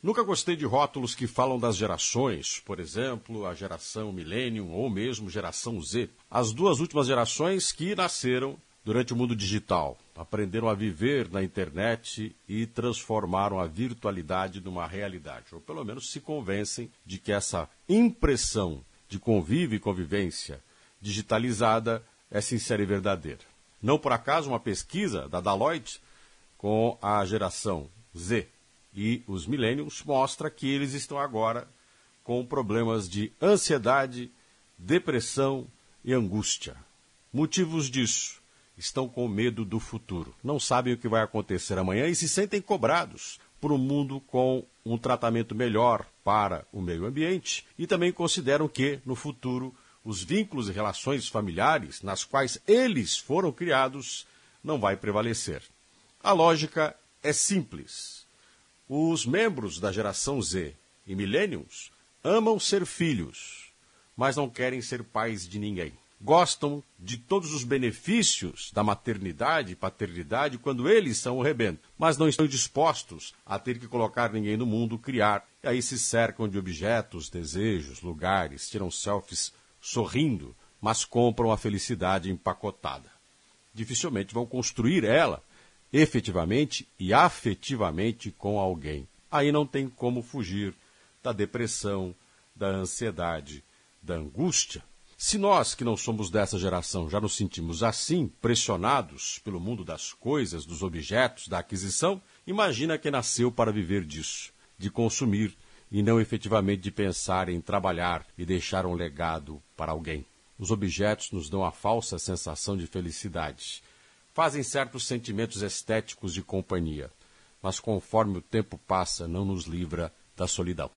Nunca gostei de rótulos que falam das gerações, por exemplo, a geração Millennium ou mesmo geração Z. As duas últimas gerações que nasceram durante o mundo digital, aprenderam a viver na internet e transformaram a virtualidade numa realidade, ou pelo menos se convencem de que essa impressão de convívio e convivência digitalizada é sincera e verdadeira. Não por acaso, uma pesquisa da Deloitte com a geração Z e os millennials mostra que eles estão agora com problemas de ansiedade, depressão e angústia. Motivos disso. Estão com medo do futuro. Não sabem o que vai acontecer amanhã e se sentem cobrados por um mundo com um tratamento melhor para o meio ambiente e também consideram que, no futuro, os vínculos e relações familiares nas quais eles foram criados não vai prevalecer. A lógica é simples os membros da geração Z e Millennials amam ser filhos, mas não querem ser pais de ninguém. Gostam de todos os benefícios da maternidade e paternidade quando eles são o rebento, mas não estão dispostos a ter que colocar ninguém no mundo, criar. E aí se cercam de objetos, desejos, lugares, tiram selfies sorrindo, mas compram a felicidade empacotada. Dificilmente vão construir ela efetivamente e afetivamente com alguém. Aí não tem como fugir da depressão, da ansiedade, da angústia. Se nós, que não somos dessa geração, já nos sentimos assim, pressionados pelo mundo das coisas, dos objetos, da aquisição, imagina quem nasceu para viver disso, de consumir e não efetivamente de pensar em trabalhar e deixar um legado para alguém. Os objetos nos dão a falsa sensação de felicidade fazem certos sentimentos estéticos de companhia, mas conforme o tempo passa, não nos livra da solidão.